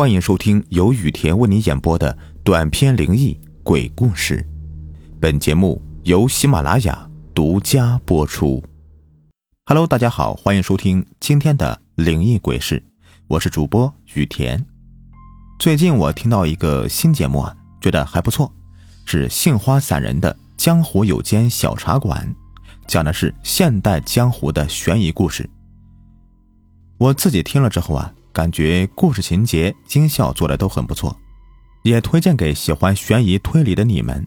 欢迎收听由雨田为你演播的短篇灵异鬼故事。本节目由喜马拉雅独家播出。Hello，大家好，欢迎收听今天的灵异鬼事，我是主播雨田。最近我听到一个新节目啊，觉得还不错，是杏花散人的《江湖有间小茶馆》，讲的是现代江湖的悬疑故事。我自己听了之后啊。感觉故事情节、音效做的都很不错，也推荐给喜欢悬疑推理的你们，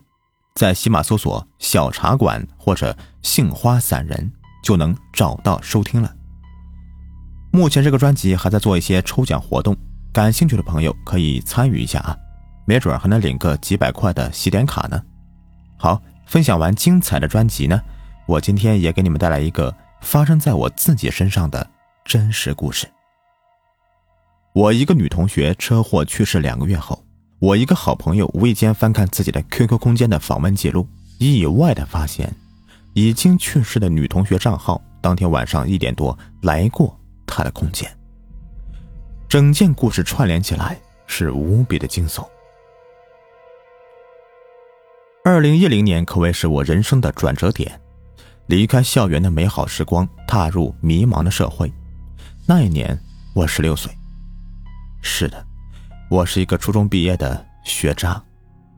在喜马搜索“小茶馆”或者“杏花散人”就能找到收听了。目前这个专辑还在做一些抽奖活动，感兴趣的朋友可以参与一下啊，没准还能领个几百块的喜点卡呢。好，分享完精彩的专辑呢，我今天也给你们带来一个发生在我自己身上的真实故事。我一个女同学车祸去世两个月后，我一个好朋友无意间翻看自己的 QQ 空间的访问记录，意外的发现，已经去世的女同学账号当天晚上一点多来过他的空间。整件故事串联起来是无比的惊悚。二零一零年可谓是我人生的转折点，离开校园的美好时光，踏入迷茫的社会。那一年我十六岁。是的，我是一个初中毕业的学渣，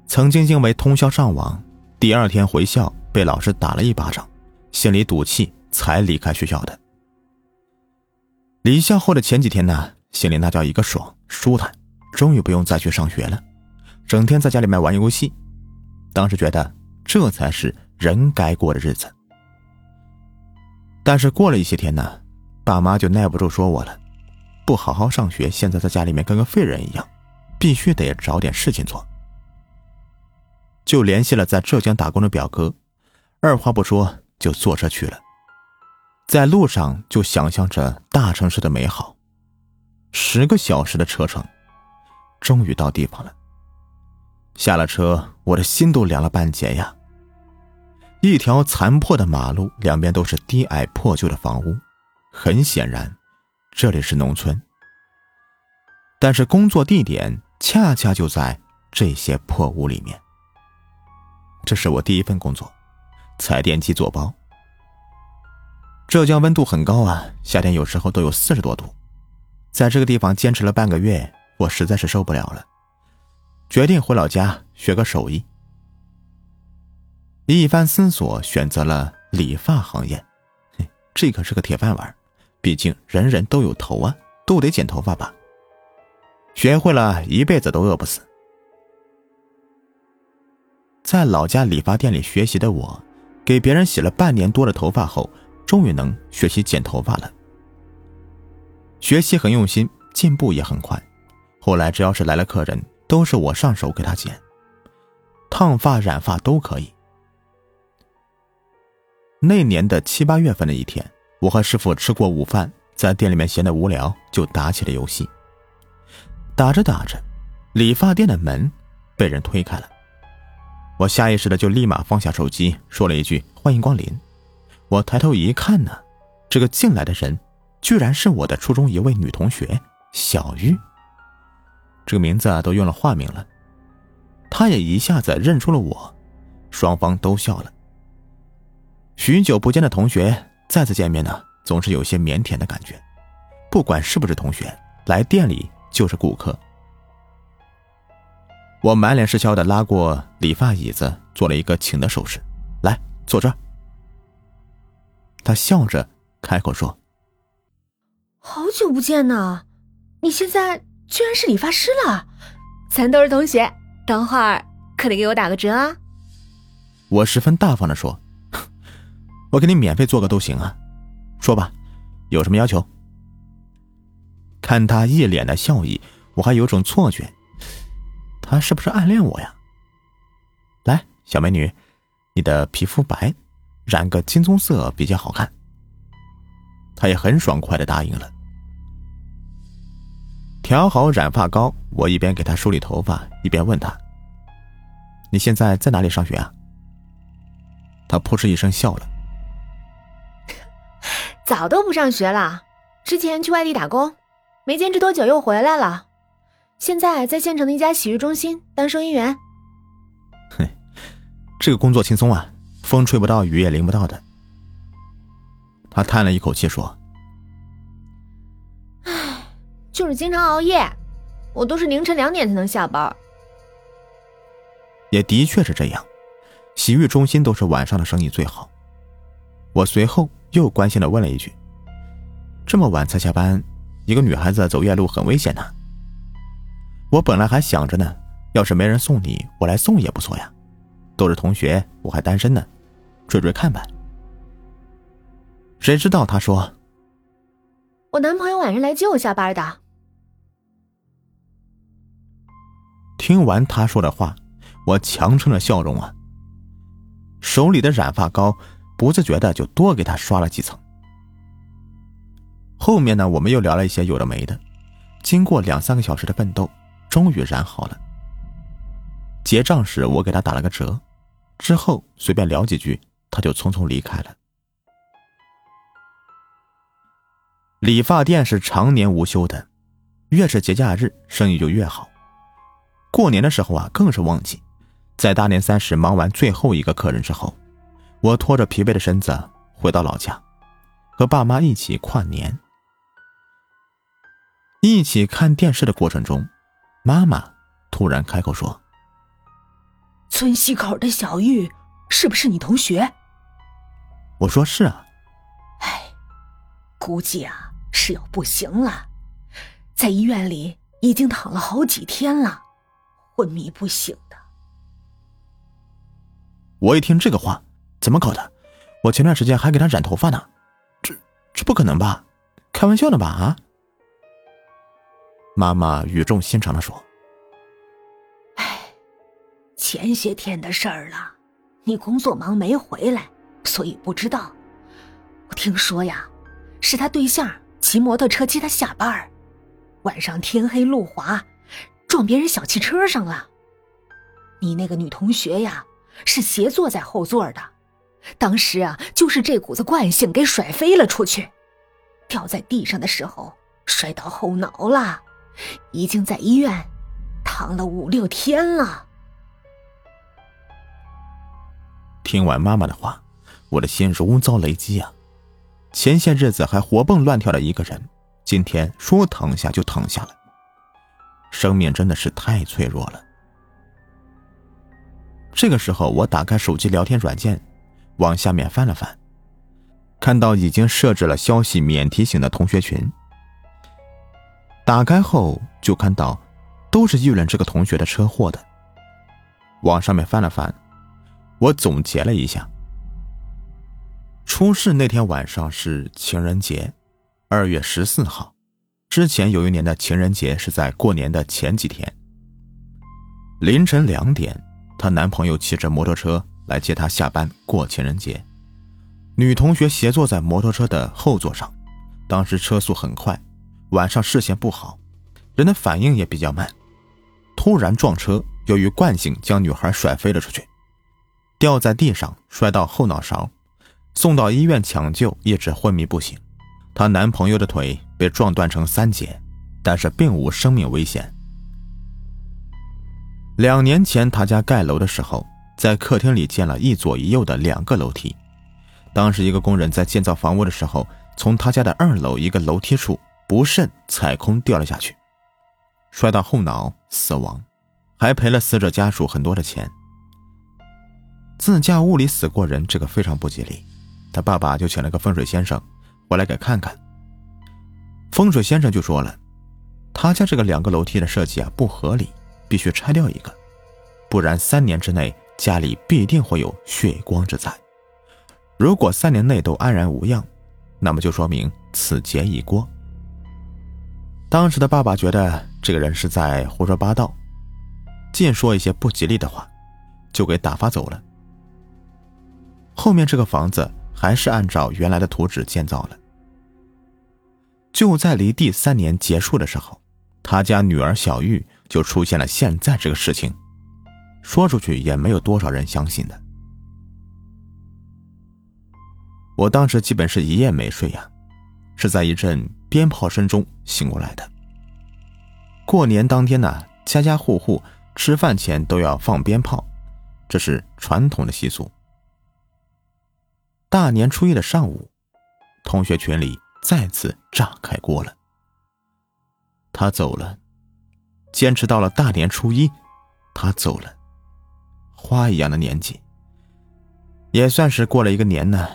曾经因为通宵上网，第二天回校被老师打了一巴掌，心里赌气才离开学校的。离校后的前几天呢，心里那叫一个爽，舒坦，终于不用再去上学了，整天在家里面玩游戏，当时觉得这才是人该过的日子。但是过了一些天呢，爸妈就耐不住说我了。不好好上学，现在在家里面跟个废人一样，必须得找点事情做。就联系了在浙江打工的表哥，二话不说就坐车去了。在路上就想象着大城市的美好，十个小时的车程，终于到地方了。下了车，我的心都凉了半截呀。一条残破的马路，两边都是低矮破旧的房屋，很显然。这里是农村，但是工作地点恰恰就在这些破屋里面。这是我第一份工作，踩电机做包。浙江温度很高啊，夏天有时候都有四十多度。在这个地方坚持了半个月，我实在是受不了了，决定回老家学个手艺。一番思索，选择了理发行业，这可是个铁饭碗。毕竟人人都有头啊，都得剪头发吧。学会了一辈子都饿不死。在老家理发店里学习的我，给别人洗了半年多的头发后，终于能学习剪头发了。学习很用心，进步也很快。后来只要是来了客人，都是我上手给他剪，烫发、染发都可以。那年的七八月份的一天。我和师傅吃过午饭，在店里面闲得无聊，就打起了游戏。打着打着，理发店的门被人推开了，我下意识的就立马放下手机，说了一句“欢迎光临”。我抬头一看呢，这个进来的人居然是我的初中一位女同学小玉。这个名字啊都用了化名了，她也一下子认出了我，双方都笑了。许久不见的同学。再次见面呢，总是有些腼腆的感觉。不管是不是同学，来店里就是顾客。我满脸是笑的拉过理发椅子，做了一个请的手势，来坐这儿。他笑着开口说：“好久不见呢，你现在居然是理发师了？咱都是同学，等会儿可得给我打个折啊！”我十分大方的说。我给你免费做个都行啊，说吧，有什么要求？看他一脸的笑意，我还有种错觉，他是不是暗恋我呀？来，小美女，你的皮肤白，染个金棕色比较好看。他也很爽快的答应了。调好染发膏，我一边给他梳理头发，一边问他：“你现在在哪里上学啊？”他扑哧一声笑了。早都不上学了，之前去外地打工，没坚持多久又回来了。现在在县城的一家洗浴中心当收银员。哼，这个工作轻松啊，风吹不到，雨也淋不到的。他叹了一口气说：“唉，就是经常熬夜，我都是凌晨两点才能下班。”也的确是这样，洗浴中心都是晚上的生意最好。我随后又关心的问了一句：“这么晚才下班，一个女孩子走夜路很危险的。”我本来还想着呢，要是没人送你，我来送也不错呀。都是同学，我还单身呢，追追看吧。谁知道他说：“我男朋友晚上来接我下班的。”听完他说的话，我强撑着笑容啊，手里的染发膏不自觉的就多给他刷了几层。后面呢，我们又聊了一些有的没的，经过两三个小时的奋斗。终于染好了。结账时，我给他打了个折，之后随便聊几句，他就匆匆离开了。理发店是常年无休的，越是节假日，生意就越好。过年的时候啊，更是旺季。在大年三十忙完最后一个客人之后，我拖着疲惫的身子回到老家，和爸妈一起跨年。一起看电视的过程中。妈妈突然开口说：“村西口的小玉是不是你同学？”我说：“是啊。”哎，估计啊是要不行了，在医院里已经躺了好几天了，昏迷不醒的。我一听这个话，怎么搞的？我前段时间还给他染头发呢，这这不可能吧？开玩笑呢吧？啊？妈妈语重心长的说：“哎，前些天的事儿了，你工作忙没回来，所以不知道。我听说呀，是他对象骑摩托车接他下班，晚上天黑路滑，撞别人小汽车上了。你那个女同学呀，是斜坐在后座的，当时啊，就是这股子惯性给甩飞了出去，掉在地上的时候摔到后脑了。”已经在医院躺了五六天了。听完妈妈的话，我的心如遭雷击啊！前些日子还活蹦乱跳的一个人，今天说躺下就躺下了。生命真的是太脆弱了。这个时候，我打开手机聊天软件，往下面翻了翻，看到已经设置了消息免提醒的同学群。打开后就看到，都是议论这个同学的车祸的。往上面翻了翻，我总结了一下：出事那天晚上是情人节，二月十四号。之前有一年的情人节是在过年的前几天。凌晨两点，她男朋友骑着摩托车来接她下班过情人节，女同学斜坐在摩托车的后座上，当时车速很快。晚上视线不好，人的反应也比较慢，突然撞车，由于惯性将女孩甩飞了出去，掉在地上摔到后脑勺，送到医院抢救，一直昏迷不醒。她男朋友的腿被撞断成三截，但是并无生命危险。两年前他家盖楼的时候，在客厅里建了一左一右的两个楼梯，当时一个工人在建造房屋的时候，从他家的二楼一个楼梯处。不慎踩空掉了下去，摔到后脑死亡，还赔了死者家属很多的钱。自家屋里死过人，这个非常不吉利，他爸爸就请了个风水先生过来给看看。风水先生就说了，他家这个两个楼梯的设计啊不合理，必须拆掉一个，不然三年之内家里必定会有血光之灾。如果三年内都安然无恙，那么就说明此劫已过。当时的爸爸觉得这个人是在胡说八道，尽说一些不吉利的话，就给打发走了。后面这个房子还是按照原来的图纸建造了。就在离第三年结束的时候，他家女儿小玉就出现了现在这个事情，说出去也没有多少人相信的。我当时基本是一夜没睡呀。是在一阵鞭炮声中醒过来的。过年当天呢，家家户户吃饭前都要放鞭炮，这是传统的习俗。大年初一的上午，同学群里再次炸开锅了。他走了，坚持到了大年初一，他走了。花一样的年纪，也算是过了一个年呢。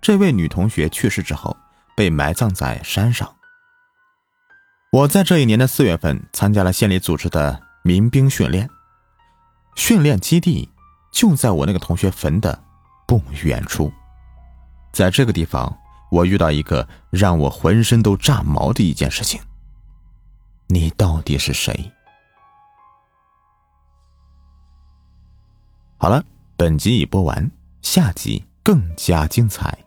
这位女同学去世之后，被埋葬在山上。我在这一年的四月份参加了县里组织的民兵训练，训练基地就在我那个同学坟的不远处。在这个地方，我遇到一个让我浑身都炸毛的一件事情。你到底是谁？好了，本集已播完，下集更加精彩。